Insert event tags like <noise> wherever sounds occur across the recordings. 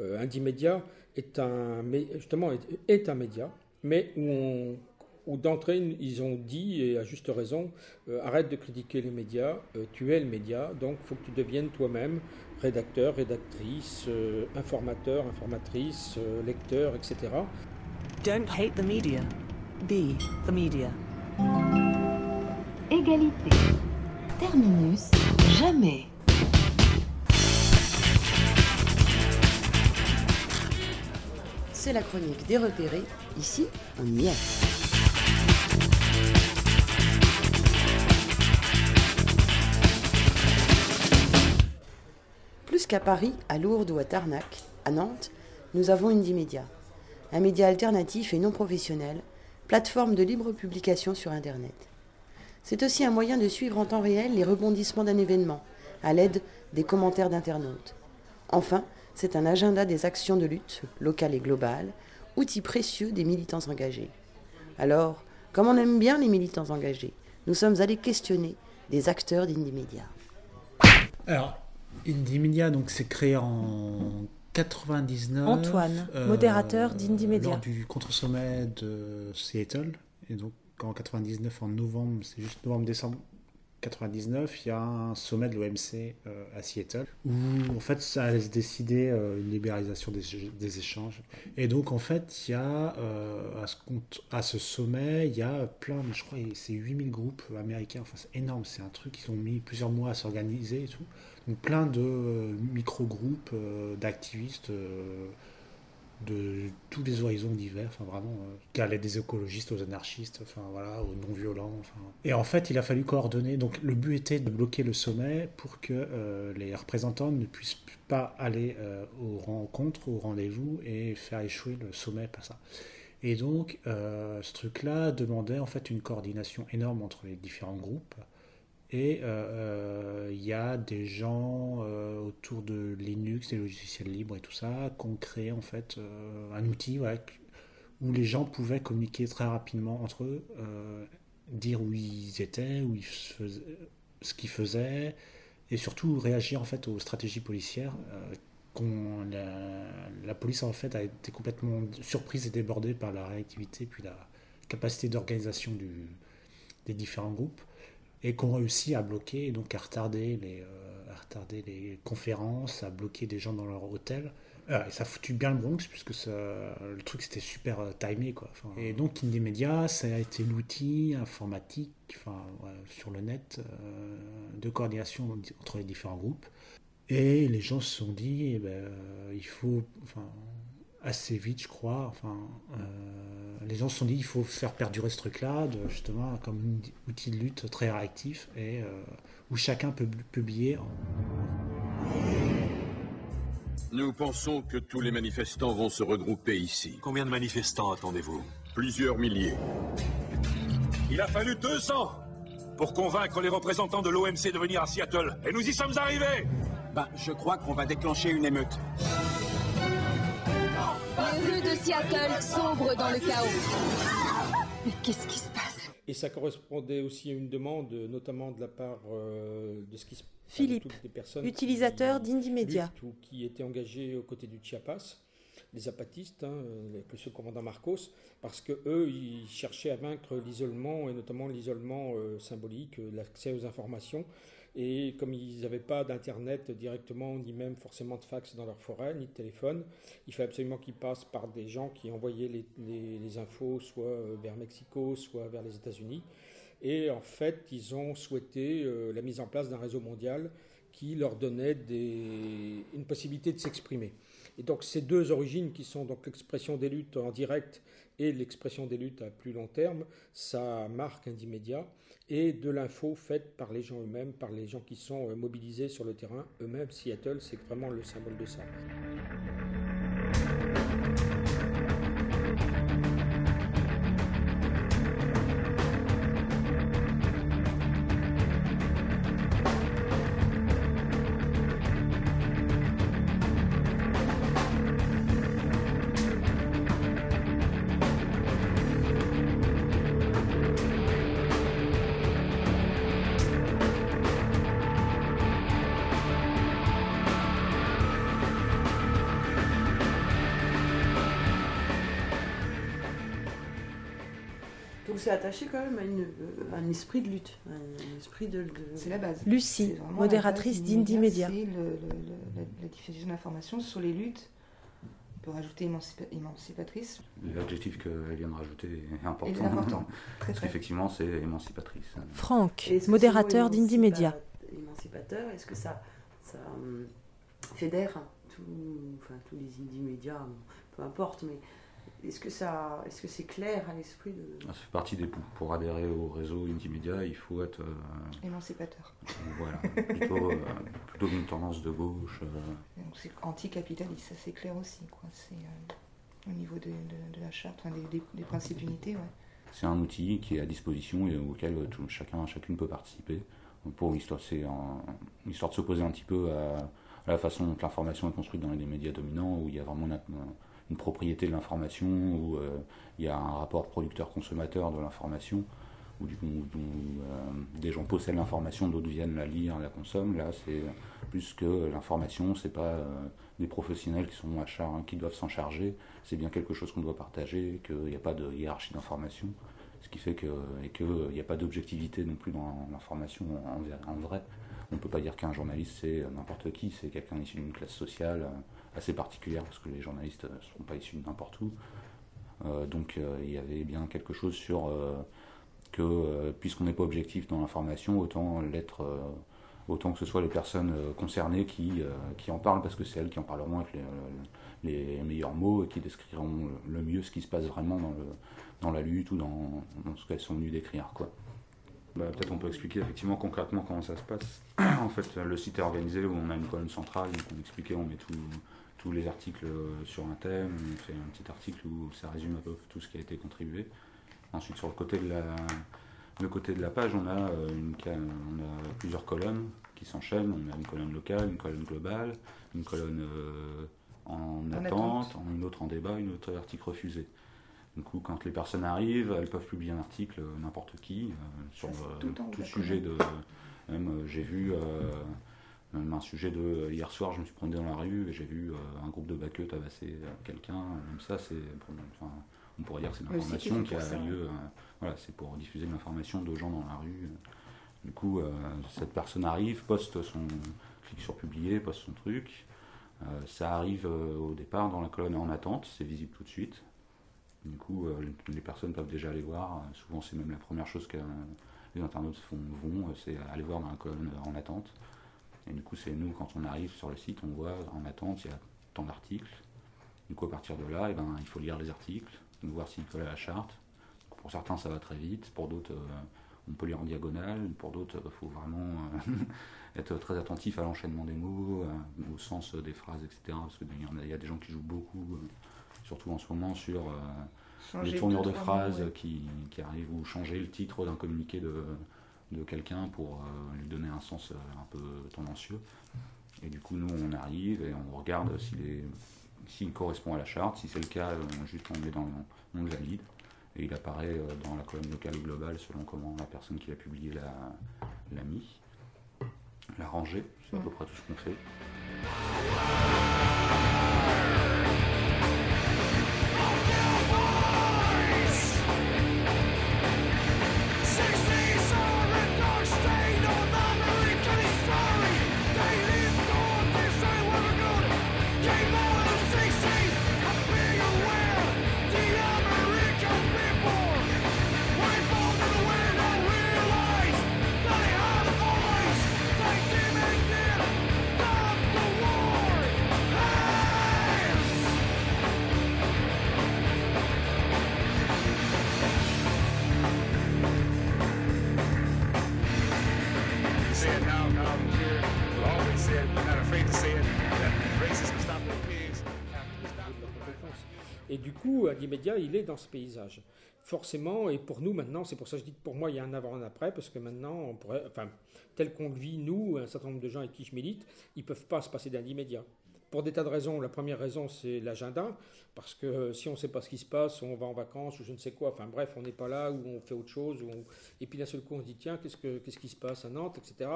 Euh, Indymedia est un, justement, est, un média, mais où, où d'entrée, ils ont dit, et à juste raison, euh, arrête de critiquer les médias, euh, tu es le média, donc il faut que tu deviennes toi-même rédacteur, rédactrice, euh, informateur, informatrice, lecteur, etc. Don't hate the media. Be the media. Égalité. Terminus. Jamais. C'est la chronique des repérés. Ici, on y. Plus qu'à Paris, à Lourdes ou à Tarnac, à Nantes, nous avons Indie Media, un média alternatif et non professionnel, plateforme de libre publication sur Internet. C'est aussi un moyen de suivre en temps réel les rebondissements d'un événement, à l'aide des commentaires d'internautes. Enfin, c'est un agenda des actions de lutte, locales et globales, outil précieux des militants engagés. Alors, comme on aime bien les militants engagés, nous sommes allés questionner des acteurs d'Indie Media. Alors, Indie Media, donc, c'est créé en 99. Antoine, euh, modérateur d'Indie Media. Lors du contre-sommet de Seattle. Et donc, en 99, en novembre, c'est juste novembre-décembre 99, il y a un sommet de l'OMC euh, à Seattle où en fait ça laisse décider euh, une libéralisation des, échanges. Et donc en fait il y a euh, à, ce à, ce sommet il y a plein, je crois c'est 8000 groupes américains, enfin c'est énorme, c'est un truc, ils ont mis plusieurs mois à s'organiser et tout. Donc plein de micro-groupes d'activistes de tous les horizons divers, enfin vraiment, euh, allait des écologistes aux anarchistes, enfin voilà, aux non-violents. Et en fait, il a fallu coordonner. Donc le but était de bloquer le sommet pour que euh, les représentants ne puissent pas aller euh, aux rencontres, aux rendez-vous et faire échouer le sommet par ça. Et donc, ce truc-là demandait en fait une coordination énorme entre les différents groupes. Et euh, euh, il y a des gens euh, autour de Linux, des logiciels libres et tout ça, qui ont créé en fait un outil où les gens pouvaient communiquer très rapidement entre eux, dire où ils étaient, où ils faisaient, ce qu'ils faisaient, et surtout réagir en fait aux stratégies policières. La, la, police en fait a été complètement surprise et débordée par la réactivité puis la capacité d'organisation des différents groupes et qu'on réussit à bloquer, donc à retarder les, euh, à retarder les conférences, à bloquer des gens dans leur hôtel. Euh, et ça a foutu bien le Bronx, puisque le truc c'était super euh, timé. Quoi. et donc Indie Media, ça a été l'outil informatique enfin, sur le net de coordination entre les différents groupes. Et les gens se sont dit, eh ben, il faut, enfin, assez vite, je crois. Enfin, euh, les gens se sont dit il faut faire perdurer ce truc-là, justement comme outil de lutte très réactif et euh, où chacun peut publier. Nous pensons que tous les manifestants vont se regrouper ici. Combien de manifestants attendez-vous? Plusieurs milliers. Il a fallu 200 pour convaincre les représentants de l'OMC de venir à Seattle. Et nous y sommes arrivés Ben, je crois qu'on va déclencher une émeute. Seattle sombre dans le chaos. Mais qu'est-ce qui se passe? Et ça correspondait aussi à une demande, notamment de la part euh, de ce qui se Philippe, utilisateur d'Indie Media. Qui était engagé aux côtés du Chiapas, les apatistes, hein, avec le commandant Marcos, parce que eux, ils cherchaient à vaincre l'isolement, et notamment l'isolement euh, symbolique, l'accès aux informations, et comme ils n'avaient pas d'internet directement, ni même forcément de fax dans leur forêt, ni de téléphone, il fallait absolument qu'ils passent par des gens qui envoyaient les, infos soit euh, vers Mexico, soit vers les États-Unis. Et en fait, ils ont souhaité euh, la mise en place d'un réseau mondial qui leur donnait une possibilité de s'exprimer. Et donc ces deux origines qui sont donc l'expression des luttes en direct et l'expression des luttes à plus long terme, ça marque un d'immédiat et de l'info faite par les gens eux-mêmes, par les gens qui sont euh, mobilisés sur le terrain eux-mêmes. Seattle, c'est vraiment le symbole de ça. C'est attaché quand même à, une, à, un esprit de lutte, un esprit de. C'est la base. Lucie, modératrice d'Indie Media. C'est la diffusion d'informations sur les luttes peut rajouter émancipatrice. L'adjectif qu'elle vient de rajouter est important. Est important. <laughs> Parce qu'effectivement, c'est émancipatrice. Franck, modérateur d'Indie Media. Émancipateur, est-ce que ça, ça hum, fédère tout, enfin, tous les Indie médias, peu importe, mais est-ce que ça, est-ce que c'est clair à l'esprit de Ça fait partie des pour adhérer au réseau Intimedia, il faut être euh, émancipateur. Voilà, plutôt, euh, plutôt d'une tendance de gauche. Euh. Donc c'est anticapitaliste, ça c'est clair aussi, quoi. C'est au niveau de, la charte, des, principes d'unité, ouais. C'est un outil qui est à disposition et auquel tout, chacun, chacune peut participer. Pour histoire, c'est une histoire de s'opposer un petit peu à, à la façon dont l'information est construite dans les médias dominants, où il y a vraiment une, une propriété de l'information, où euh, il y a un rapport producteur-consommateur de l'information, où, euh, des gens possèdent l'information, d'autres viennent la lire, la consomment. Là, c'est plus que l'information, c'est pas euh, des professionnels qui sont à charge, qui doivent s'en charger, c'est bien quelque chose qu'on doit partager, qu'il n'y a pas de hiérarchie d'information, ce qui fait que et qu'il n'y a pas d'objectivité non plus dans l'information en, vrai. On ne peut pas dire qu'un journaliste c'est n'importe qui, c'est quelqu'un issu d'une classe sociale assez particulière parce que les journalistes ne sont pas issus de n'importe où. Euh, donc euh, il y avait bien quelque chose sur euh, que puisqu'on n'est pas objectif dans l'information, autant l'être, autant que ce soit les personnes concernées qui, qui en parlent parce que c'est elles qui en parleront avec les, meilleurs mots et qui décriront le mieux ce qui se passe vraiment dans, le, dans la lutte ou dans, ce qu'elles sont venues décrire. Quoi. Bah, peut-être on peut expliquer effectivement concrètement comment ça se passe. <coughs> en fait, le site est organisé où on a une colonne centrale, donc on expliquait, on met tout, les articles euh, sur un thème, on fait un petit article où ça résume un peu tout ce qui a été contribué. Ensuite, sur le côté de la, le côté de la page, on a, euh, une, on a plusieurs colonnes qui s'enchaînent. On a une colonne locale, une colonne globale, une colonne euh, en, attente, une autre en débat, une autre article refusé. Du coup, quand les personnes arrivent, elles peuvent publier un article, n'importe qui, sur tout, sujet de. Même j'ai vu même un sujet de hier soir, je me suis promené dans la rue et j'ai vu euh, un groupe de baqueux tabasser euh, quelqu'un. Même ça, c'est, enfin, on pourrait dire que c'est une information qui a lieu. Euh, voilà, c'est pour diffuser l'information de gens dans la rue. Du coup, cette personne arrive, poste son, clique sur publier, poste son truc. ça arrive au départ dans la colonne en attente, c'est visible tout de suite. Du coup, les personnes peuvent déjà aller voir. Souvent, c'est même la première chose que les internautes font, vont, c'est aller voir dans la colonne en attente. Et du coup, c'est nous, quand on arrive sur le site, on voit en attente, il y a tant d'articles. Du coup, à partir de là, eh ben, il faut lire les articles, voir s'ils collent à la charte. Pour certains, ça va très vite. Pour d'autres, euh, on peut lire en diagonale. Pour d'autres, il faut vraiment euh, <laughs> être très attentif à l'enchaînement des mots, euh, au sens des phrases, etc. Parce qu'il y, a des gens qui jouent beaucoup, surtout en ce moment, sur les tournures de phrases qui, qui, arrivent ou changer le titre d'un communiqué de de quelqu'un pour euh, lui donner un sens euh, un peu tendancieux. Et du coup, nous, on arrive et on regarde s'il correspond à la charte. Si c'est le cas, on, juste on, dans, on le valide. Et il apparaît euh, dans la colonne locale ou globale selon comment la personne qui l'a publié l'a mis. La rangée, c'est à peu près tout ce qu'on fait. Et du coup, médias, il est dans ce paysage. Forcément, et pour nous maintenant, c'est pour ça que je dis que pour moi, il y a un avant et un après, parce que maintenant, enfin, tel qu'on le vit, nous, un certain nombre de gens avec qui je milite, ils ne peuvent pas se passer d'un médias. pour des tas de raisons. La première raison, c'est l'agenda, parce que si on ne sait pas ce qui se passe, on va en vacances ou je ne sais quoi, enfin bref, on n'est pas là ou on fait autre chose. Et puis d'un seul coup, on se dit, tiens, qu'est-ce, que, qu'est-ce qui se passe à Nantes, etc.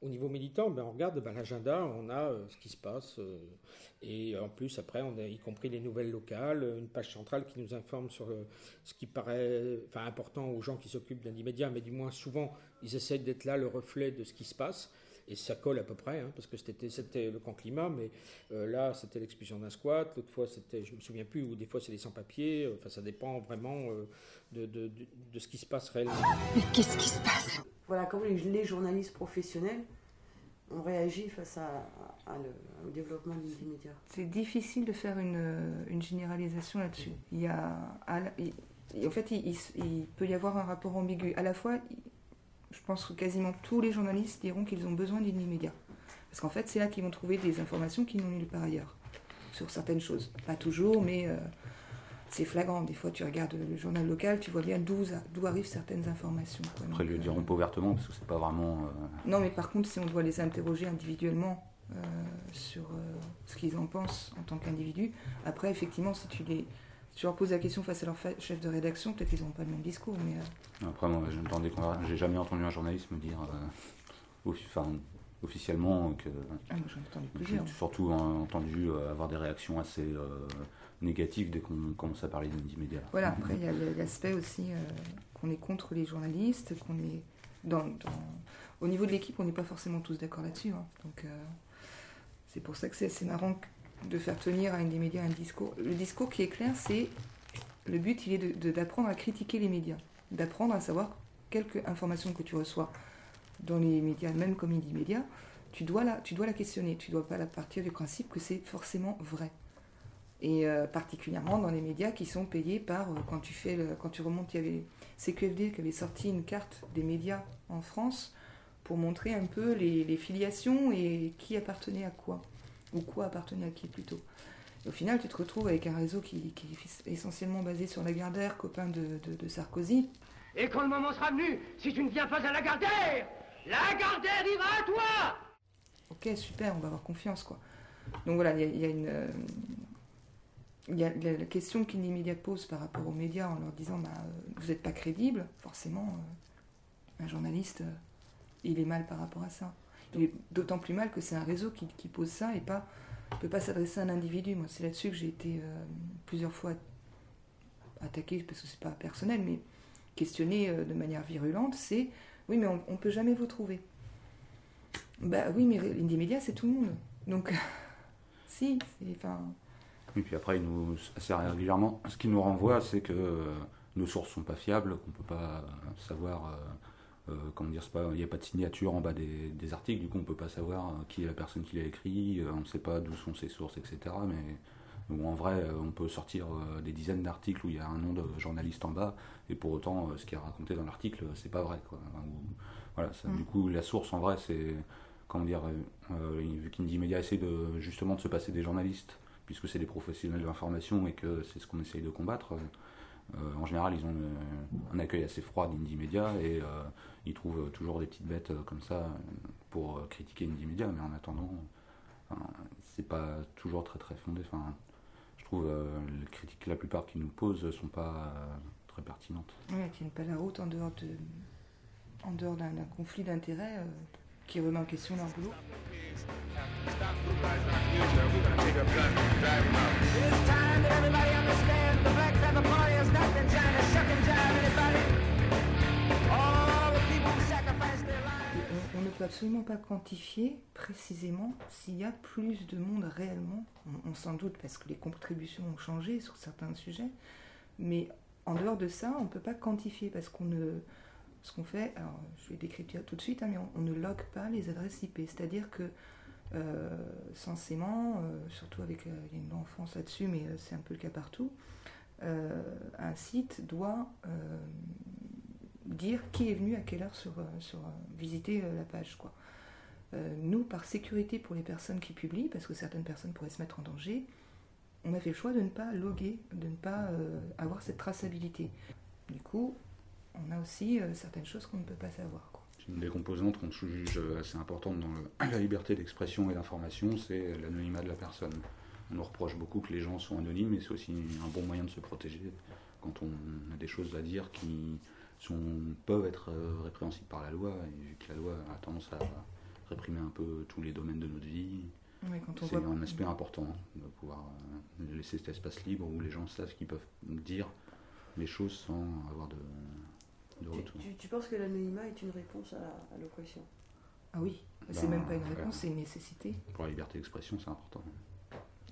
Au niveau militant, ben, on regarde ben, l'agenda, on a euh, ce qui se passe. Euh, et en plus, après, on a y compris les nouvelles locales, une page centrale qui nous informe sur ce qui paraît important aux gens qui s'occupent d'un immédiat, mais du moins souvent, ils essaient d'être là le reflet de ce qui se passe et ça colle à peu près, hein, parce que c'était le camp climat, mais euh, là c'était l'expulsion d'un squat, l'autre fois c'était, je me souviens plus, ou des fois c'est les sans-papiers, enfin ça dépend vraiment euh, de, de, de, ce qui se passe réellement. Mais qu'est-ce qui se passe? Voilà, comment les, journalistes professionnels ont réagi face à, au développement des médias C'est difficile de faire une, une généralisation là-dessus. Il y a, en fait, il, il, peut y avoir un rapport ambigu. À la fois, je pense que quasiment tous les journalistes diront qu'ils ont besoin d'une immédiat. Parce qu'en fait, c'est là qu'ils vont trouver des informations qu'ils n'ont nulle part ailleurs, sur certaines choses. Pas toujours, mais euh, c'est flagrant. Des fois, tu regardes le journal local, tu vois bien d'où arrivent certaines informations. Après, ils le diront pas ouvertement, parce que c'est pas vraiment... Euh, non, mais par contre, si on doit les interroger individuellement euh, sur ce qu'ils en pensent en tant qu'individus, après, effectivement, si tu les tu leur poses la question face à leur chef de rédaction, peut-être qu'ils n'auront pas le même discours. Mais euh. Après, moi, j'ai jamais entendu un journaliste me dire euh, enfin, officiellement que. Ah, moi, entendu plusieurs. Surtout entendu euh, avoir des réactions assez négatives dès qu'on commence à parler d'immédiat. Voilà, <laughs> après, il y a l'aspect aussi qu'on est contre les journalistes, qu'on est. Dans, Au niveau de l'équipe, on n'est pas forcément tous d'accord là-dessus. Hein. Donc, c'est pour ça que c'est assez marrant de faire tenir à une des médias un discours. Le discours qui est clair, c'est le but, il est d'apprendre à critiquer les médias, d'apprendre à savoir quelques informations que tu reçois dans les médias, même comme il dit médias, tu dois la, tu dois la questionner, tu dois pas la partir du principe que c'est forcément vrai. Et euh, particulièrement dans les médias qui sont payés par, euh, quand tu fais, quand tu remontes, il y avait CQFD qui avait sorti une carte des médias en France pour montrer un peu les filiations et qui appartenait à quoi ou quoi appartenait à qui plutôt. au final, tu te retrouves avec un réseau qui, est essentiellement basé sur la Lagardère, copain de, de, Sarkozy. Et quand le moment sera venu, si tu ne viens pas à la Lagardère, Lagardère ira à toi Ok, super, on va avoir confiance, quoi. Donc voilà, il y, a une... Euh, il y a la question qu'Indimédia pose par rapport aux médias en leur disant bah, euh, vous n'êtes pas crédible, forcément, euh, un journaliste, il est mal par rapport à ça. Il d'autant plus mal que c'est un réseau qui, pose ça et pas ne peut pas s'adresser à un individu. Moi, c'est là-dessus que j'ai été euh, plusieurs fois attaqué, parce que c'est pas personnel, mais questionné euh, de manière virulente, c'est oui, mais on, ne peut jamais vous trouver. Bah oui, mais l'indie média, c'est tout le monde. Donc, <laughs> si. Enfin... Et puis après, nous, assez régulièrement, ce qui nous renvoie, c'est que euh, nos sources sont pas fiables, qu'on peut pas savoir comment dire, il n'y a pas de signature en bas des, articles, du coup on peut pas savoir euh, qui est la personne qui l'a écrit, euh, on ne sait pas d'où sont ses sources, etc. Mais en vrai, on peut sortir des dizaines d'articles où il y a un nom de journaliste en bas, et pour autant, ce qui est raconté dans l'article, c'est pas vrai. Quoi. voilà, mm. Du coup, la source, en vrai, c'est. Comment dire Vu qu'Indie Media essaie de, justement de se passer des journalistes, puisque c'est des professionnels de l'information et que c'est ce qu'on essaye de combattre, euh, en général, ils ont un accueil assez froid d'Indie Media et euh, ils trouvent toujours des petites bêtes euh, comme ça pour critiquer Indie Media, mais en attendant, c'est pas toujours très très fondé. Enfin, je trouve les critiques, la plupart qu'ils nous posent, sont pas très pertinentes. Oui, ils tiennent pas la route en dehors de, en dehors d'un conflit d'intérêts qui remet en question leur boulot. On ne peut absolument pas quantifier précisément s'il y a plus de monde réellement. On, s'en doute parce que les contributions ont changé sur certains sujets, mais en dehors de ça, on ne peut pas quantifier parce qu'on ne, ce qu'on fait, alors je vais décrire tout de suite, hein, mais on, ne log pas les adresses IP. C'est-à-dire que euh, censément, euh, surtout avec, euh, il une loi en France là-dessus, mais c'est un peu le cas partout, un site doit dire qui est venu à quelle heure sur, sur visiter la page. Nous, par sécurité pour les personnes qui publient, parce que certaines personnes pourraient se mettre en danger, on a fait le choix de ne pas loguer, de ne pas avoir cette traçabilité. Du coup, on a aussi certaines choses qu'on ne peut pas savoir. Une des composantes qu'on juge assez importante dans <clears throat> la liberté d'expression et d'information, c'est l'anonymat de la personne. On nous reproche beaucoup que les gens sont anonymes, mais c'est aussi un bon moyen de se protéger quand on a des choses à dire qui sont, peuvent être euh, répréhensibles par la loi, et vu que la loi a tendance à réprimer un peu tous les domaines de notre vie, c'est un aspect important de pouvoir euh, laisser cet espace libre où les gens savent qu'ils peuvent dire les choses sans avoir de, de retour. Tu, tu, penses que l'anonymat est une réponse à, l'oppression? Ah oui, c'est ben, même pas une réponse, c'est une nécessité. Pour la liberté d'expression, c'est important.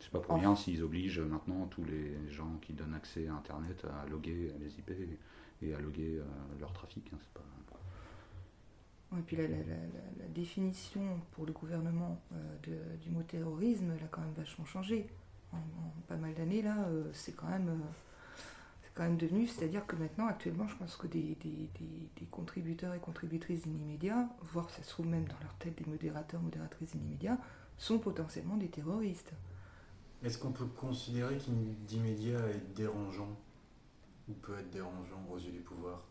C'est pas pour rien s'ils obligent maintenant tous les gens qui donnent accès à Internet à loguer les IP et à loguer euh, leur trafic. Hein, pas... Et puis la, la, la, définition pour le gouvernement euh, de, du mot terrorisme, elle a quand même vachement changé. En, pas mal d'années, là, euh, c'est quand même quand même devenu, c'est-à-dire que maintenant, actuellement, je pense que des, des, des, contributeurs et contributrices d'Inimédia, voire ça se trouve même dans leur tête des modérateurs, modératrices d'Inimédia, sont potentiellement des terroristes. Est-ce qu'on peut considérer qu'Inimédia est dérangeant ou peut être dérangeant aux yeux du pouvoir?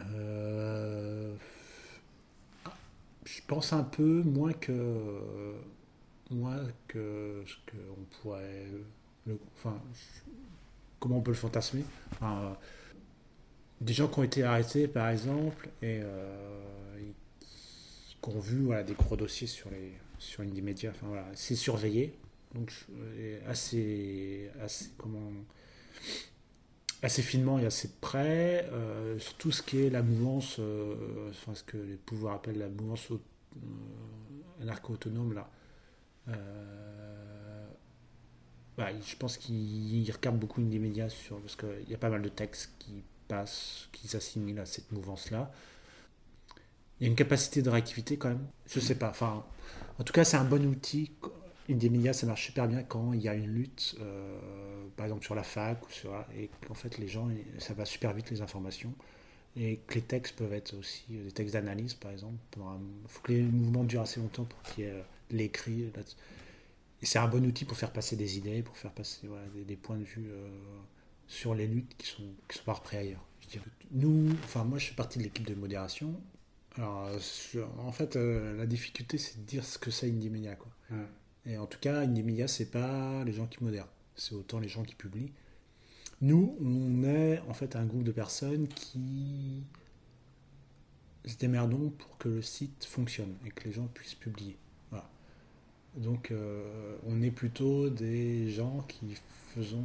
Euh, Je pense un peu moins que moins que ce qu'on pourrait. enfin, comment on peut le fantasmer. des gens qui ont été arrêtés, par exemple, et, euh, qui ont vu des gros dossiers sur les sur Indymedia. Enfin voilà, c'est surveillé, donc assez assez comment assez finement et assez près euh, sur tout ce qui est la mouvance, euh, enfin, ce que les pouvoirs appellent la mouvance anarcho-autonome là. Bah, je pense qu'il regarde beaucoup une des médias sur, parce qu'il y a pas mal de textes qui passent, qui s'assimilent à cette mouvance-là. Il y a une capacité de réactivité quand même. Je sais pas. Enfin, en tout cas, c'est un bon outil. Médias, ça marche super bien quand il y a une lutte, euh, par exemple sur la fac ou sur, et qu'en fait les gens, ça va super vite les informations et que les textes peuvent être aussi des textes d'analyse, par exemple. Il faut que les mouvements durent assez longtemps pour qu'il y ait l'écrit et c'est un bon outil pour faire passer des idées, pour faire passer des, points de vue euh, sur les luttes qui sont, qui sont pas repris ailleurs. Nous, enfin moi je fais partie de l'équipe de modération. Alors en fait euh, la difficulté c'est de dire ce que c'est Indie Media quoi. Et en tout cas Media c'est pas les gens qui modèrent, c'est autant les gens qui publient. Nous on est en fait un groupe de personnes qui se démerdons pour que le site fonctionne et que les gens puissent publier. Donc euh, on est plutôt des gens qui faisons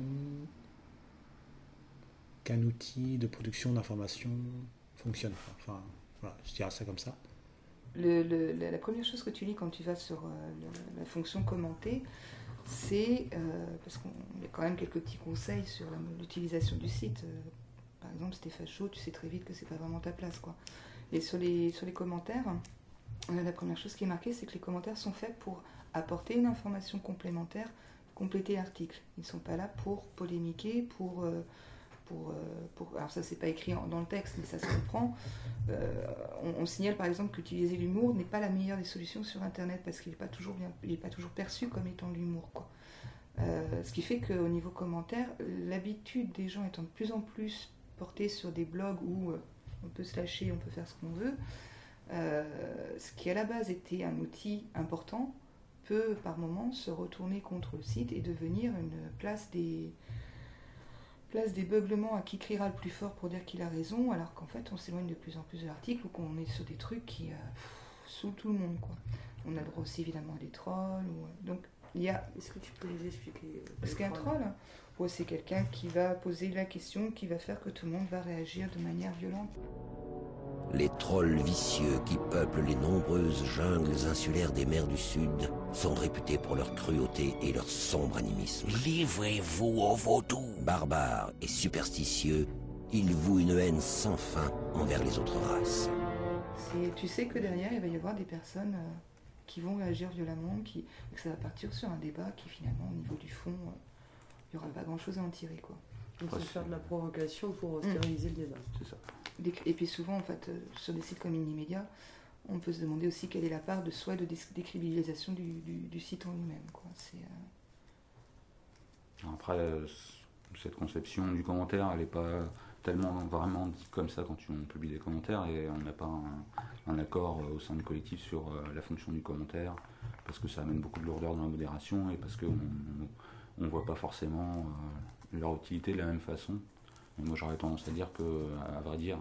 qu'un outil de production d'information fonctionne. Enfin, voilà, je dirais ça comme ça. La première chose que tu lis quand tu vas sur euh, la fonction commenter, c'est, euh, parce qu'il y a quand même quelques petits conseils sur l'utilisation du site. par exemple, si t'es tu sais très vite que c'est pas vraiment ta place. quoi. Et sur les, sur les commentaires, la première chose qui est marquée, c'est que les commentaires sont faits pour apporter une information complémentaire, compléter l'article. Ils ne sont pas là pour polémiquer, pour... Euh, euh, alors ça c'est pas écrit dans le texte mais ça se comprend. Euh, on, signale par exemple qu'utiliser l'humour n'est pas la meilleure des solutions sur internet parce qu'il n'est pas toujours est pas toujours perçu comme étant l'humour quoi. Ce qui fait qu'au niveau commentaire l'habitude des gens étant de plus en plus portée sur des blogs où on peut se lâcher on peut faire ce qu'on veut ce qui à la base était un outil important peut par moment se retourner contre le site et devenir une place des place des beuglements à qui criera le plus fort pour dire qu'il a raison, alors qu'en fait on s'éloigne de plus en plus de l'article ou qu'on est sur des trucs qui euh, sous tout le monde quoi. On a le droit aussi évidemment à des trolls ou euh, donc il y a. Est-ce que tu peux nous expliquer euh, Ce qu'est un troll, c'est quelqu'un qui va poser la question, qui va faire que tout le monde va réagir de manière violente les trolls vicieux qui peuplent les nombreuses jungles insulaires des mers du Sud sont réputés pour leur cruauté et leur sombre animisme. Livrez-vous au vaudou Barbares et superstitieux, ils vouent une haine sans fin envers les autres races. Tu sais que derrière, il va y avoir des personnes euh, qui vont réagir violemment, qui, que ça va partir sur un débat qui finalement, au niveau du fond, euh, il n'y aura pas grand-chose à en tirer. Quoi. Il faut faire de la provocation pour mm. stériliser le débat. C'est ça. Et puis souvent, en fait, euh, sur des sites comme Inimédia, on peut se demander aussi quelle est la part de soi de décribilisation du, du, site en lui-même. Euh, Après, euh, cette conception du commentaire, elle n'est pas tellement vraiment dit comme ça quand on publie des commentaires et on n'a pas un, accord au sein du collectif sur la fonction du commentaire parce que ça amène beaucoup de lourdeur dans la modération et parce qu'on ne voit pas forcément leur utilité de la même façon. moi j'aurais tendance à dire que, à vrai dire,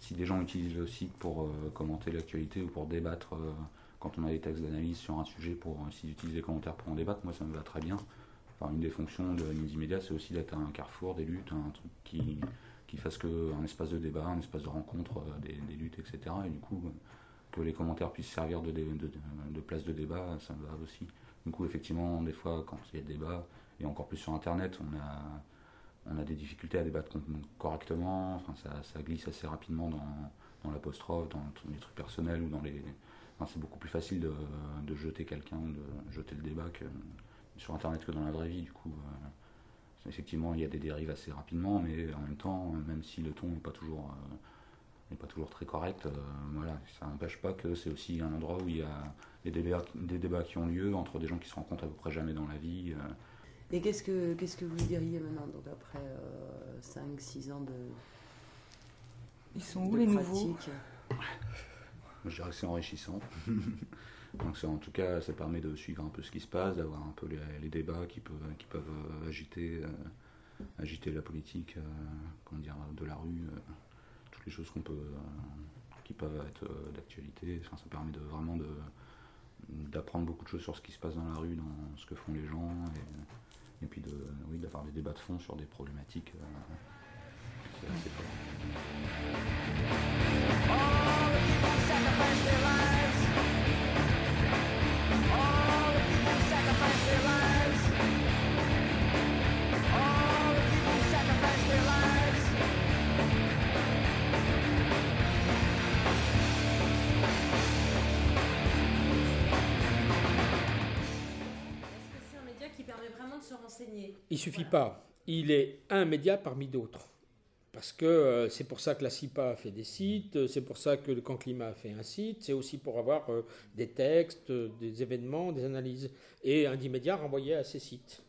si des gens utilisent le site pour commenter l'actualité ou pour débattre quand on a des textes d'analyse sur un sujet, pour s'ils utilisent les commentaires pour en débattre, moi ça me va très bien. Enfin, une des fonctions de Media, c'est aussi d'être un carrefour des luttes, un truc qui, qui fasse que un espace de débat, un espace de rencontre euh, des, luttes, etc. Et du coup, que les commentaires puissent servir de, de, place de débat, ça me va aussi. Du coup, effectivement, des fois, quand il y a débat, et encore plus sur Internet, on a, des difficultés à débattre correctement. Ça, glisse assez rapidement dans, l'apostrophe, dans les trucs personnels ou dans les, c'est beaucoup plus facile de, jeter quelqu'un, de jeter le débat sur Internet que dans la vraie vie. Du coup, euh, effectivement, il y a des dérives assez rapidement, mais en même temps, même si le ton n'est pas toujours euh, pas toujours très correct, euh, voilà, ça n'empêche pas que c'est aussi un endroit où il y a des débats, des débats qui ont lieu entre des gens qui se rencontrent à peu près jamais dans la vie. Et qu'est-ce que, qu'est-ce que vous diriez maintenant, donc après 5-6 ans de. Ils sont où les nouveaux je dirais que c'est enrichissant. <laughs> Donc en tout cas, ça permet de suivre un peu ce qui se passe, d'avoir un peu les, débats qui peuvent, qui peuvent euh, agiter, euh, agiter la politique, euh, dire, de la rue, toutes les choses qu'on peut, qui peuvent être d'actualité. Enfin, ça permet de vraiment de d'apprendre beaucoup de choses sur ce qui se passe dans la rue, dans ce que font les gens, et, puis de, oui, d'avoir des débats de fond sur des problématiques. c'est assez fort. Il suffit pas. Il est un média parmi d'autres. Parce que euh, c'est pour ça que la CIPA a fait des sites, c'est pour ça que le Camp Climat a fait un site, c'est aussi pour avoir euh, des textes, des événements, des analyses. Et un média renvoyait à ces sites.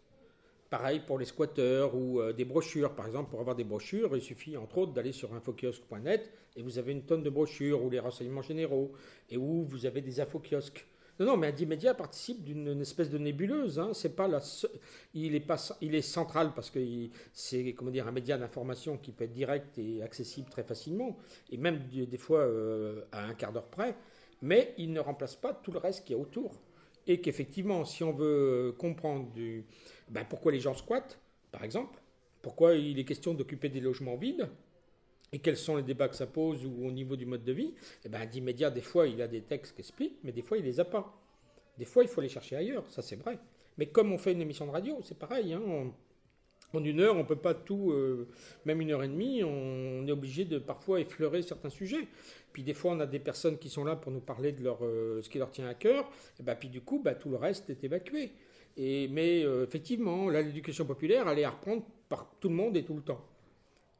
Pareil pour les squatteurs ou euh, des brochures. Par exemple, pour avoir des brochures, il suffit entre autres d'aller sur infokiosque.net et vous avez une tonne de brochures ou les renseignements généraux et où vous avez des infokiosques. Non, non, mais Indimédia participe d'une espèce de nébuleuse. Hein. C'est pas la il, est pas, il est central parce que c'est comment dire un média d'information qui peut être direct et accessible très facilement, et même des fois euh, à un quart d'heure près. Mais il ne remplace pas tout le reste qui est autour. Et qu'effectivement, si on veut comprendre du, ben, pourquoi les gens squattent, par exemple, pourquoi il est question d'occuper des logements vides, et quels sont les débats que ça pose ou au niveau du mode de vie, eh ben, d'immédiat, des fois, il a des textes qui expliquent, mais des fois, il les a pas. Des fois, il faut les chercher ailleurs, ça c'est vrai. Mais comme on fait une émission de radio, c'est pareil. Hein, en une heure, on ne peut pas tout, euh, même une heure et demie, on est obligé de parfois effleurer certains sujets. Puis des fois, on a des personnes qui sont là pour nous parler de leur, euh, ce qui leur tient à cœur, et ben, puis du coup, bah, tout le reste est évacué. Et, mais euh, effectivement, l'éducation populaire, elle est à reprendre par tout le monde et tout le temps.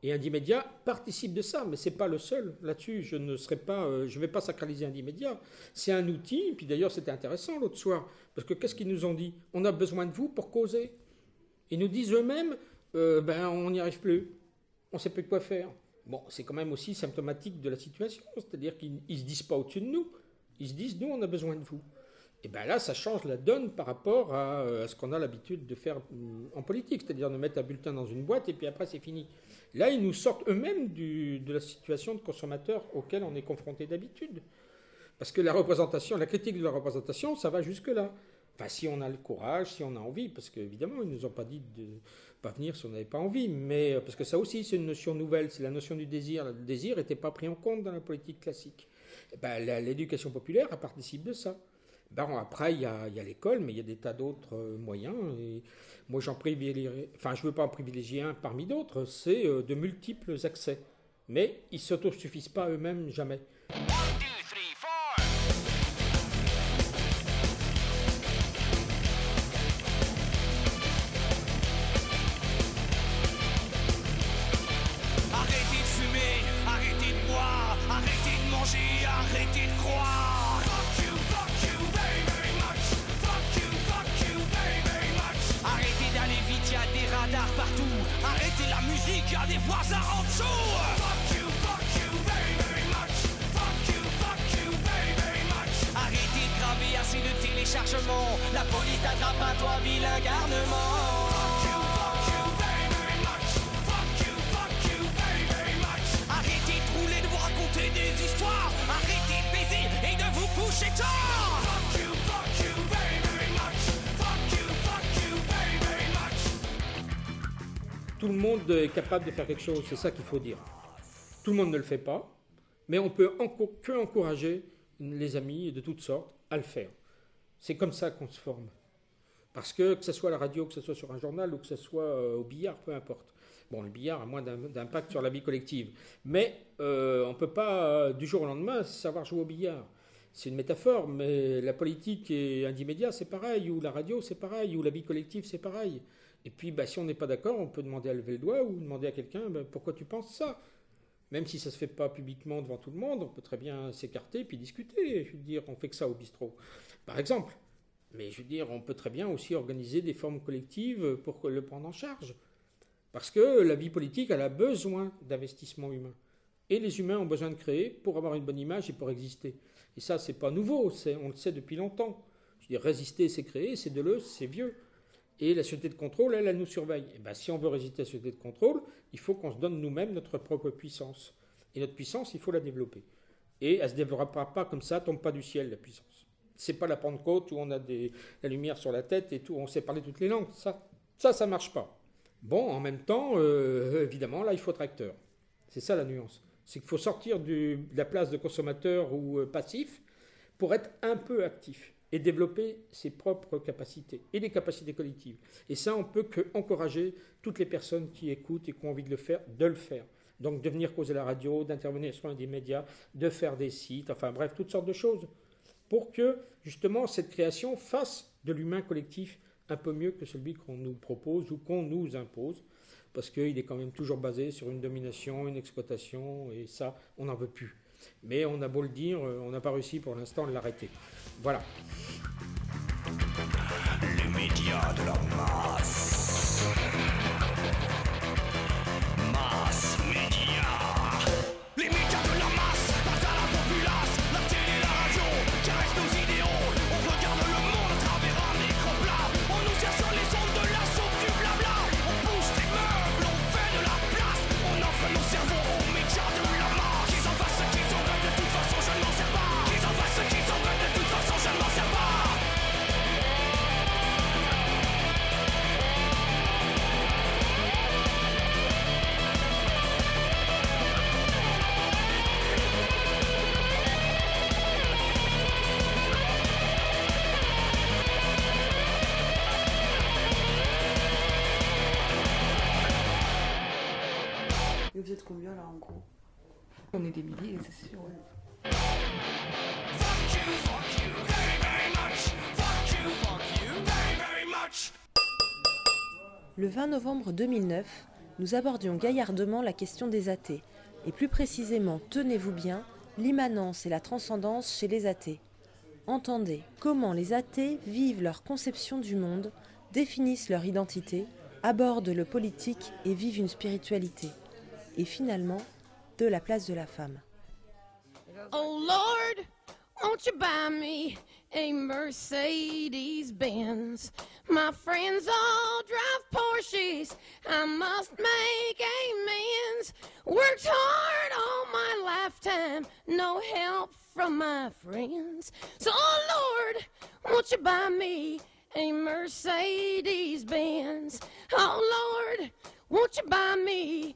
Et Indimédia participe de ça, mais ce n'est pas le seul là-dessus. Je ne serai pas, euh, je vais pas sacraliser Indimédia. C'est un outil. Puis d'ailleurs, c'était intéressant l'autre soir, parce que qu'est-ce qu'ils nous ont dit? On a besoin de vous pour causer. Ils nous disent eux-mêmes, euh, ben on n'y arrive plus, on ne sait plus quoi faire. Bon, c'est quand même aussi symptomatique de la situation, c'est-à-dire qu'ils ne se disent pas au-dessus de nous. Ils se disent, nous, on a besoin de vous. Et bien là, ça change la donne par rapport à, euh, ce qu'on a l'habitude de faire mm, en politique, c'est-à-dire de mettre un bulletin dans une boîte et puis après c'est fini. Là, ils nous sortent eux-mêmes de la situation de consommateur auquel on est confronté d'habitude. Parce que la représentation, la critique de la représentation, ça va jusque-là. Enfin, si on a le courage, si on a envie, parce qu'évidemment, ils ne nous ont pas dit de pas venir si on n'avait pas envie, mais euh, parce que ça aussi, c'est une notion nouvelle, c'est la notion du désir. Le désir n'était pas pris en compte dans la politique classique. Eh ben, l'éducation populaire participe de ça. Ben, après, il y a, l'école, mais il y a des tas d'autres euh, moyens. Moi, j'en enfin, je ne veux pas en privilégier un parmi d'autres, c'est euh, de multiples accès. Mais ils ne s'autosuffisent pas eux-mêmes jamais. De téléchargements La police t'attrape à toi, vilain garnement. Fuck you, fuck you, very very much. Fuck you, fuck you, very very much. Arrêtez de rouler, de vous raconter des histoires. Arrêtez de baiser et de vous coucher tard. Fuck you, fuck you, very very much. Fuck you, fuck you, very very much. Tout le monde est capable de faire quelque chose, c'est ça qu'il faut dire. Tout le monde ne le fait pas, mais on peut enco- que encourager les amis de toutes sortes à le faire. C'est comme ça qu'on se forme. Parce que que ce soit la radio, que ce soit sur un journal ou que ce soit euh, au billard, peu importe. Bon, le billard a moins d'im- d'impact sur la vie collective. Mais euh, on ne peut pas, euh, du jour au lendemain, savoir jouer au billard. C'est une métaphore, mais la politique et Indimédia, c'est pareil, ou la radio, c'est pareil, ou la vie collective, c'est pareil. Et puis, bah, si on n'est pas d'accord, on peut demander à lever le doigt ou demander à quelqu'un bah, pourquoi tu penses ça? Même si ça ne se fait pas publiquement devant tout le monde, on peut très bien s'écarter puis discuter. Je veux dire, on fait que ça au bistrot, par exemple. Mais je veux dire, on peut très bien aussi organiser des formes collectives pour le prendre en charge. Parce que la vie politique, elle a besoin d'investissement humain. Et les humains ont besoin de créer pour avoir une bonne image et pour exister. Et ça, c'est pas nouveau, on le sait depuis longtemps. Je veux dire, résister, c'est créer, c'est de l'eux, c'est vieux. Et la société de contrôle, elle, elle nous surveille. Et ben, si on veut résister à la société de contrôle, il faut qu'on se donne nous-mêmes notre propre puissance. Et notre puissance, il faut la développer. Et elle ne se développera pas comme ça, tombe pas du ciel, la puissance. C'est pas la Pentecôte où on a des, la lumière sur la tête et tout, on sait parler toutes les langues. Ça, ça, ça marche pas. Bon, en même temps, euh, évidemment, là, il faut être acteur. C'est ça la nuance. C'est qu'il faut sortir de la place de consommateur ou euh, passif pour être un peu actif et développer ses propres capacités et les capacités collectives. Et ça, on peut que encourager toutes les personnes qui écoutent et qui ont envie de le faire, de le faire. Donc de venir causer la radio, d'intervenir sur un des médias, de faire des sites, enfin bref, toutes sortes de choses, pour que justement cette création fasse de l'humain collectif un peu mieux que celui qu'on nous propose ou qu'on nous impose, parce qu'il est quand même toujours basé sur une domination, une exploitation, et ça, on n'en veut plus. Mais on a beau le dire, euh, on n'a pas réussi pour l'instant de l'arrêter. Voilà. Le 20 novembre 2009, nous abordions gaillardement la question des athées, et plus précisément, tenez-vous bien, l'immanence et la transcendance chez les athées. Entendez comment les athées vivent leur conception du monde, définissent leur identité, abordent le politique et vivent une spiritualité. Et finalement, de la place de la femme. Oh Lord, won't you buy me a Mercedes Benz? My friends all drive Porsches. I must make amends. Worked hard all my lifetime, no help from my friends. So, oh Lord, won't you buy me a Mercedes Benz? Oh Lord, won't you buy me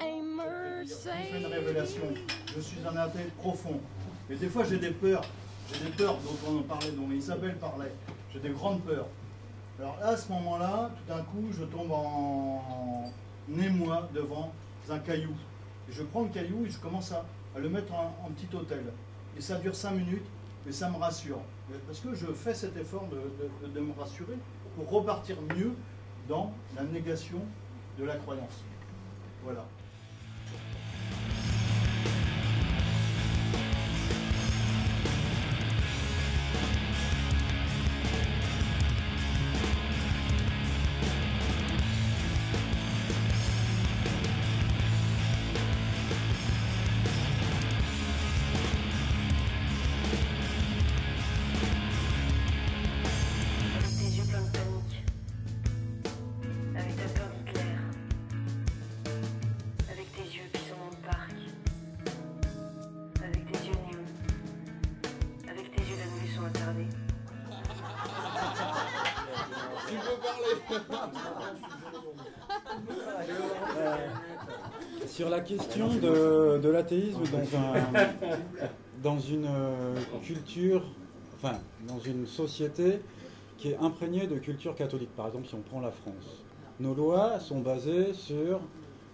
a Je fais une Mercedes? révélation. Je suis un athée profond. Et des fois, j'ai des peurs. J'ai des peurs dont on en parlait, dont Isabelle parlait. J'ai des grandes peurs. Alors là, à ce moment-là, tout d'un coup, je tombe en émoi devant un caillou. Et je prends le caillou et je commence à, à le mettre en, en petit hôtel. Et ça dure cinq minutes, mais ça me rassure. Parce que je fais cet effort de, de- de me rassurer pour repartir mieux dans la négation de la croyance. Voilà. Sur la question de, l'athéisme dans, un- dans une euh, culture, enfin, dans une société qui est imprégnée de culture catholique, par exemple si on prend la France. Nos lois sont basées sur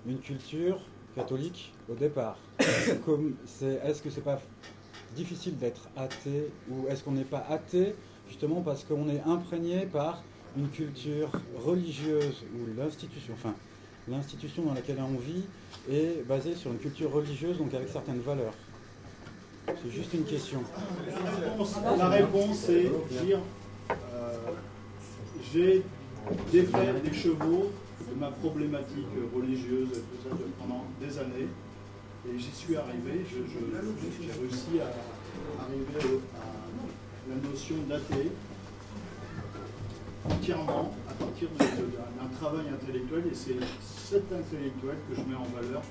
une culture catholique au départ. <coughs> Est-ce que c'est pas difficile d'être athée ou est-ce qu'on n'est pas athée justement parce qu'on est imprégné par une culture religieuse ou l'institution, enfin l'institution dans laquelle on vit est basée sur une culture religieuse, donc avec certaines valeurs. C'est juste une question. La réponse, est dire euh, j'ai défait des chevaux de ma problématique religieuse et pendant des années. Et j'y suis arrivé, j'ai réussi à arriver à la notion d'athée entièrement à partir d'un travail intellectuel et c'est cet intellectuel que je mets en valeur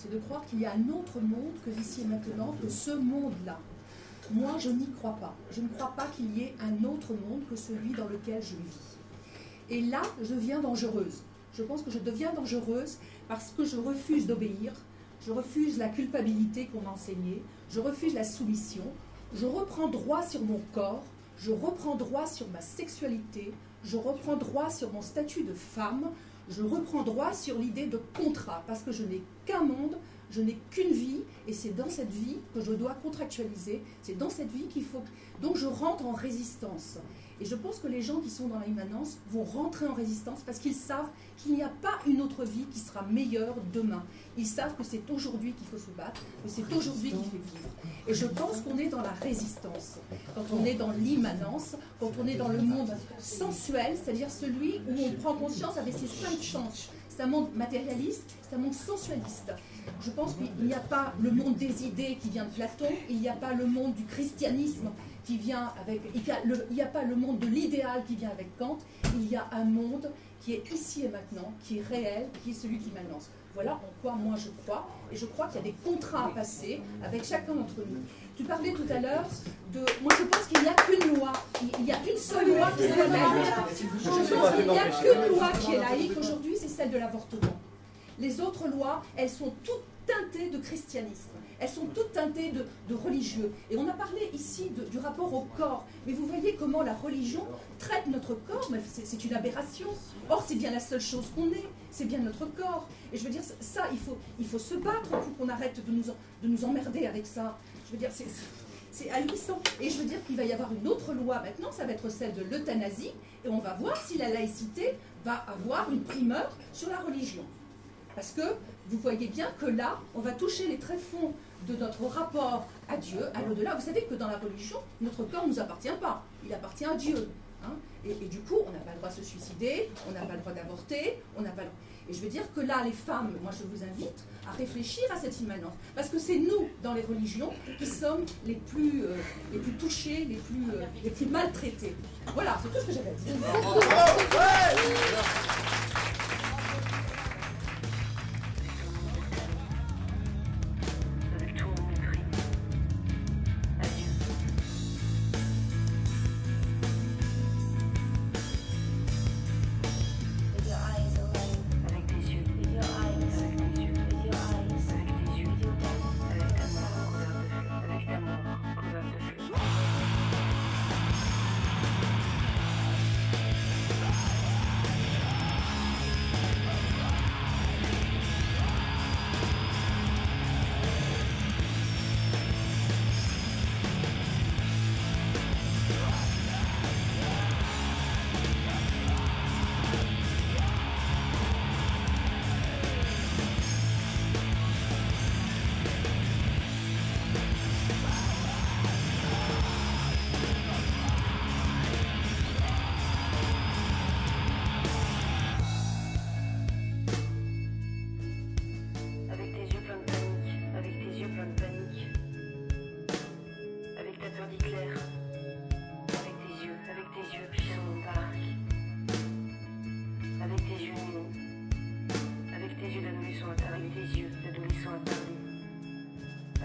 C'est de croire qu'il y a un autre monde que ici et maintenant, que ce monde-là. Moi, je n'y crois pas. Je ne crois pas qu'il y ait un autre monde que celui dans lequel je vis. Et là, je deviens dangereuse. Je pense que je deviens dangereuse parce que je refuse d'obéir, je refuse la culpabilité qu'on m'a enseignée, je refuse la soumission, je reprends droit sur mon corps, je reprends droit sur ma sexualité, je reprends droit sur mon statut de femme, je reprends droit sur l'idée de contrat, parce que je n'ai qu'un monde, je n'ai qu'une vie, et c'est dans cette vie que je dois contractualiser, c'est dans cette vie qu'il faut... Donc je rentre en résistance. Et je pense que les gens qui sont dans l'immanence vont rentrer en résistance parce qu'ils savent qu'il n'y a pas une autre vie qui sera meilleure demain. Ils savent que c'est aujourd'hui qu'il faut se battre, que c'est aujourd'hui qu'il fait vivre. Et je pense qu'on est dans la résistance, quand on est dans l'immanence, quand on est dans le monde sensuel, c'est-à-dire celui où on prend conscience avec ses cinq sens. C'est un monde matérialiste, c'est un monde sensualiste. Je pense qu'il n'y a pas le monde des idées qui vient de Platon, il n'y a pas le monde du christianisme qui vient avec. Il n'y a, a pas le monde de l'idéal qui vient avec Kant, il y a un monde qui est ici et maintenant, qui est réel, qui est celui qui m'annonce. Voilà en quoi moi je crois, et je crois qu'il y a des contrats à passer avec chacun d'entre nous. Tu parlais tout à l'heure de. Moi je pense qu'il n'y a qu'une loi, il- y a une seule loi qui est laïque. Je pense qu'il n'y a qu'une loi qui est laïque aujourd'hui, c'est celle de l'avortement. Les autres lois, elles sont toutes teintées de christianisme. Elles sont toutes teintées de, de religieux. Et on a parlé ici du rapport au corps. Mais vous voyez comment la religion traite notre corps. C'est, une aberration. Or, c'est bien la seule chose qu'on est. C'est bien notre corps. Et je veux dire, ça, il faut, il faut se battre pour qu'on arrête de nous, de nous emmerder avec ça. Je veux dire, c'est, c'est- ahurissant. Et je veux dire qu'il va y avoir une autre loi maintenant, ça va être celle de l'euthanasie, et on va voir si la laïcité va avoir une primeur sur la religion. Parce que vous voyez bien que là, on va toucher les tréfonds de notre rapport à Dieu, à l'au-delà. Vous savez que dans la religion, notre corps ne nous appartient pas, il appartient à Dieu. hein. Et, du coup, on n'a pas le droit de se suicider, on n'a pas le droit d'avorter, on n'a pas le... Et je veux dire que là, les femmes, moi je vous invite à réfléchir à cette immanence. Parce que c'est nous, dans les religions, qui sommes les plus, euh, les plus touchés, les plus, euh, les plus maltraités. Voilà, c'est tout ce que j'avais à dire.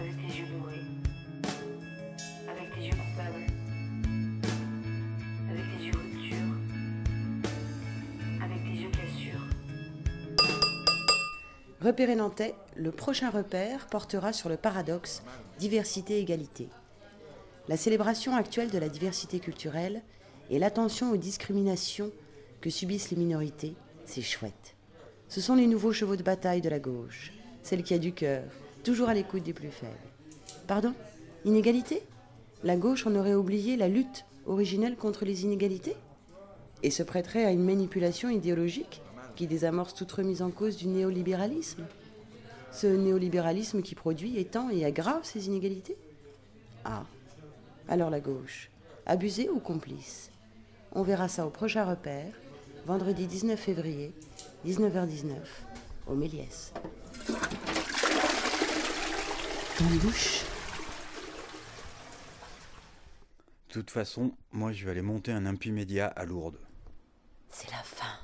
Avec tes yeux dorés. Avec tes yeux coupables. Avec tes yeux rupture. Avec tes yeux cassure. Repérer Nantais, le prochain repère portera sur le paradoxe diversité-égalité. La célébration actuelle de la diversité culturelle et l'attention aux discriminations que subissent les minorités, c'est chouette. Ce sont les nouveaux chevaux de bataille de la gauche, celle qui a du cœur, toujours à l'écoute des plus faibles. Pardon? Inégalité? La gauche en aurait oublié la lutte originelle contre les inégalités? Et se prêterait à une manipulation idéologique qui désamorce toute remise en cause du néolibéralisme? Ce néolibéralisme qui produit, étend et aggrave ces inégalités? Ah, alors la gauche, abusée ou complice? On verra ça au prochain repère, vendredi 19 février, 19h19, au Méliès. Bouches De toute façon, moi je vais aller monter un impimédia à Lourdes. C'est la fin.